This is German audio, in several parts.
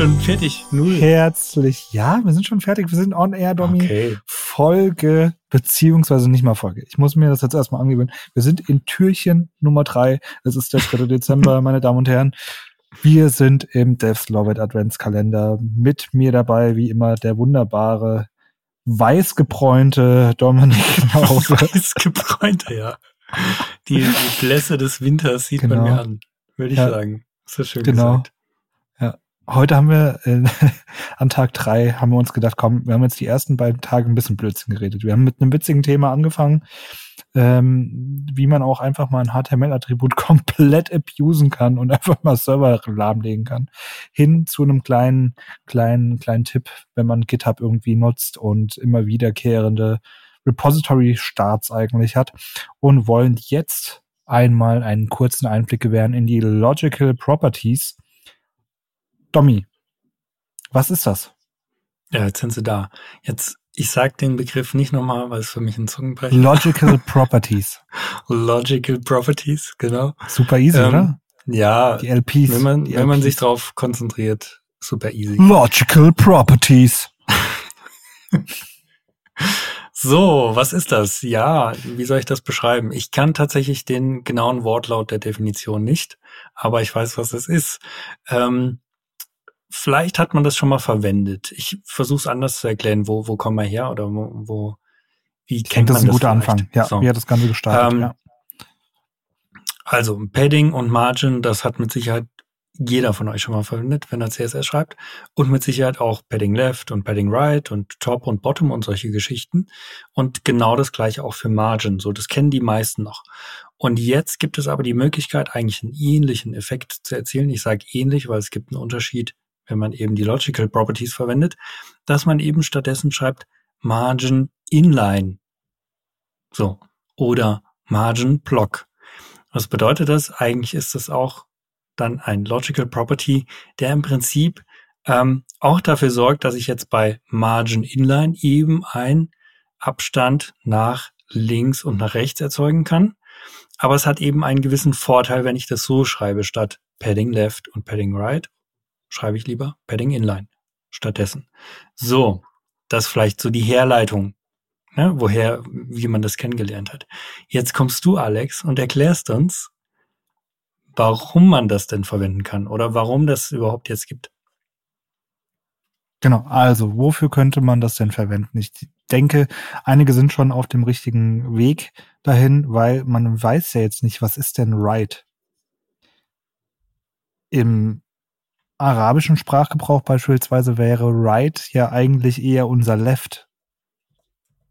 schon fertig. Null. Herzlich. Ja, wir sind schon fertig. Wir sind on air, Domi. Okay. Folge, beziehungsweise nicht mal Folge. Ich muss mir das jetzt erstmal angewöhnen. Wir sind in Türchen Nummer drei. Es ist der 3. Dezember, meine Damen und Herren. Wir sind im Devs Love It Adventskalender. Mit mir dabei, wie immer, der wunderbare, weißgebräunte Dominik Laufe. Weißgebräunte, ja. Die, die Blässe des Winters sieht genau. man mir an, würde ich ja. sagen. Das ist schön genau. gesagt heute haben wir äh, an Tag drei haben wir uns gedacht, komm, wir haben jetzt die ersten beiden Tage ein bisschen Blödsinn geredet. Wir haben mit einem witzigen Thema angefangen, ähm, wie man auch einfach mal ein HTML-Attribut komplett abusen kann und einfach mal Server lahmlegen kann, hin zu einem kleinen, kleinen, kleinen Tipp, wenn man GitHub irgendwie nutzt und immer wiederkehrende Repository-Starts eigentlich hat und wollen jetzt einmal einen kurzen Einblick gewähren in die Logical Properties Dommy, was ist das? Ja, jetzt sind sie da. Jetzt, ich sag den Begriff nicht nochmal, weil es für mich ein Zungenbrecher Logical Properties. Logical Properties, genau. Super easy, ähm, oder? Ja. Die LPs. Wenn man, wenn LPs. man sich drauf konzentriert, super easy. Logical Properties. So, was ist das? Ja, wie soll ich das beschreiben? Ich kann tatsächlich den genauen Wortlaut der Definition nicht, aber ich weiß, was es ist. Ähm, vielleicht hat man das schon mal verwendet. Ich versuche es anders zu erklären, wo, wo kommen wir her oder wo, wo wie ich kennt denke, das ist ein guter Anfang. Ja, so. wie hat das Ganze gestartet? Ähm, ja. Also Padding und Margin, das hat mit Sicherheit jeder von euch schon mal verwendet, wenn er CSS schreibt. Und mit Sicherheit auch Padding Left und Padding Right und Top und Bottom und solche Geschichten. Und genau das gleiche auch für Margin. So, das kennen die meisten noch. Und jetzt gibt es aber die Möglichkeit, eigentlich einen ähnlichen Effekt zu erzielen. Ich sage ähnlich, weil es gibt einen Unterschied wenn man eben die Logical Properties verwendet, dass man eben stattdessen schreibt Margin Inline. So. Oder Margin Block. Was bedeutet das? Eigentlich ist das auch dann ein Logical Property, der im Prinzip ähm, auch dafür sorgt, dass ich jetzt bei Margin Inline eben einen Abstand nach links und nach rechts erzeugen kann. Aber es hat eben einen gewissen Vorteil, wenn ich das so schreibe, statt Padding Left und Padding Right schreibe ich lieber Padding Inline stattdessen. So, das vielleicht so die Herleitung, ne, woher, wie man das kennengelernt hat. Jetzt kommst du, Alex, und erklärst uns, warum man das denn verwenden kann oder warum das überhaupt jetzt gibt. Genau, also wofür könnte man das denn verwenden? Ich denke, einige sind schon auf dem richtigen Weg dahin, weil man weiß ja jetzt nicht, was ist denn right? Im arabischen Sprachgebrauch beispielsweise wäre right ja eigentlich eher unser left.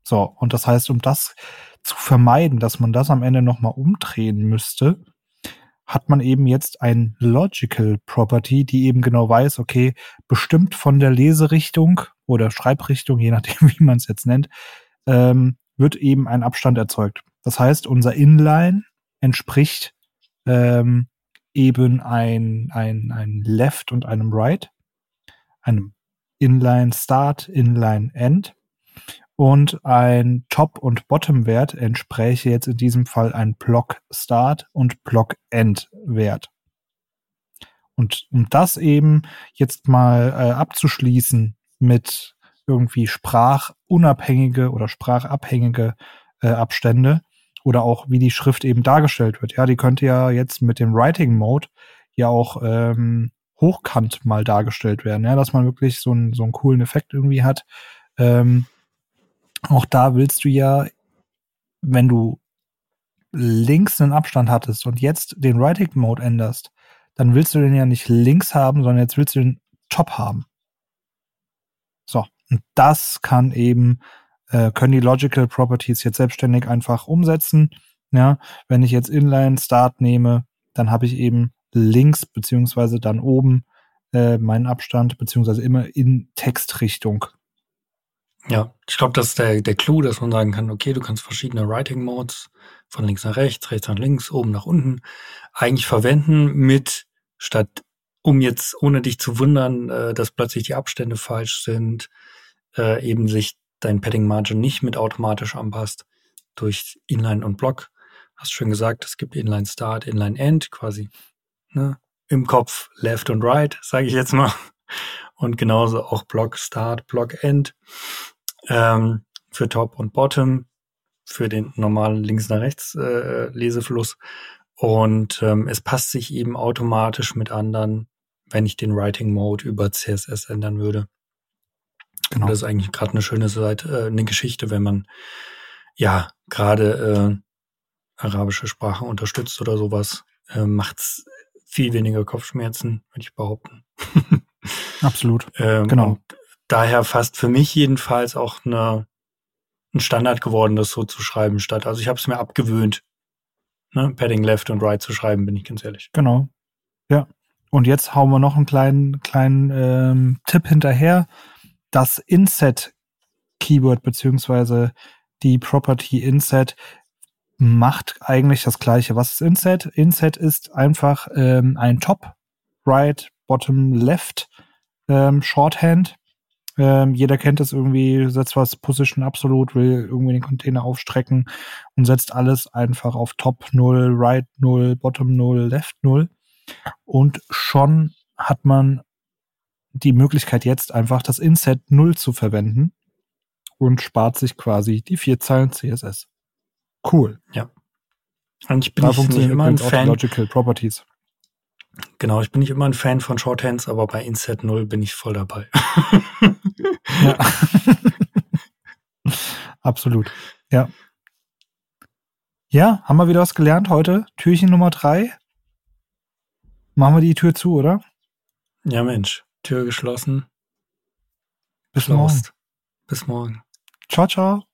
So, und das heißt, um das zu vermeiden, dass man das am Ende nochmal umdrehen müsste, hat man eben jetzt ein Logical Property, die eben genau weiß, okay, bestimmt von der Leserichtung oder Schreibrichtung, je nachdem, wie man es jetzt nennt, ähm, wird eben ein Abstand erzeugt. Das heißt, unser Inline entspricht ähm, eben ein, ein, ein Left und einem Right, einem Inline Start, Inline End und ein Top- und Bottom-Wert entspräche jetzt in diesem Fall ein Block Start und Block End Wert. Und um das eben jetzt mal äh, abzuschließen mit irgendwie sprachunabhängige oder sprachabhängige äh, Abstände, oder auch wie die Schrift eben dargestellt wird. Ja, die könnte ja jetzt mit dem Writing Mode ja auch ähm, hochkant mal dargestellt werden, ja, dass man wirklich so einen so einen coolen Effekt irgendwie hat. Ähm, auch da willst du ja, wenn du links einen Abstand hattest und jetzt den Writing Mode änderst, dann willst du den ja nicht links haben, sondern jetzt willst du den Top haben. So, und das kann eben äh, können die Logical Properties jetzt selbstständig einfach umsetzen. Ja, wenn ich jetzt Inline Start nehme, dann habe ich eben links beziehungsweise dann oben äh, meinen Abstand beziehungsweise immer in Textrichtung. Ja, ich glaube, das ist der, der Clou, dass man sagen kann, okay, du kannst verschiedene Writing Modes von links nach rechts, rechts nach links, oben nach unten eigentlich verwenden mit statt um jetzt ohne dich zu wundern, äh, dass plötzlich die Abstände falsch sind, äh, eben sich dein Padding Margin nicht mit automatisch anpasst durch Inline und Block. Hast schön gesagt, es gibt Inline Start, Inline End quasi. Ne? Im Kopf Left und Right, sage ich jetzt mal. Und genauso auch Block Start, Block End ähm, für Top und Bottom, für den normalen links nach rechts äh, Lesefluss. Und ähm, es passt sich eben automatisch mit anderen, wenn ich den Writing Mode über CSS ändern würde. Genau. Und das ist eigentlich gerade eine schöne Seite, äh, eine Geschichte, wenn man ja gerade äh, arabische Sprache unterstützt oder sowas, äh, macht's viel weniger Kopfschmerzen, würde ich behaupten. Absolut. ähm, genau. daher fast für mich jedenfalls auch eine, ein Standard geworden, das so zu schreiben, statt. Also ich habe es mir abgewöhnt, ne, Padding Left und Right zu schreiben, bin ich ganz ehrlich. Genau. Ja. Und jetzt hauen wir noch einen kleinen, kleinen ähm, Tipp hinterher. Das Inset-Keyword beziehungsweise die Property Inset macht eigentlich das gleiche. Was ist Inset? Inset ist einfach ähm, ein Top, Right, Bottom, Left ähm, Shorthand. Ähm, jeder kennt es irgendwie, setzt was Position absolut, will irgendwie den Container aufstrecken und setzt alles einfach auf Top 0, Right 0, Bottom 0, Left 0. Und schon hat man die Möglichkeit jetzt einfach das Inset 0 zu verwenden und spart sich quasi die vier Zeilen CSS. Cool. Ja. Und ich bin da nicht immer ein Fan. Logical Properties. Genau, ich bin nicht immer ein Fan von Shorthands, aber bei Inset 0 bin ich voll dabei. ja. Absolut. Ja. Ja, haben wir wieder was gelernt heute? Türchen Nummer drei. Machen wir die Tür zu, oder? Ja, Mensch. Tür geschlossen. Bis morgen. Bis morgen. Ciao, ciao.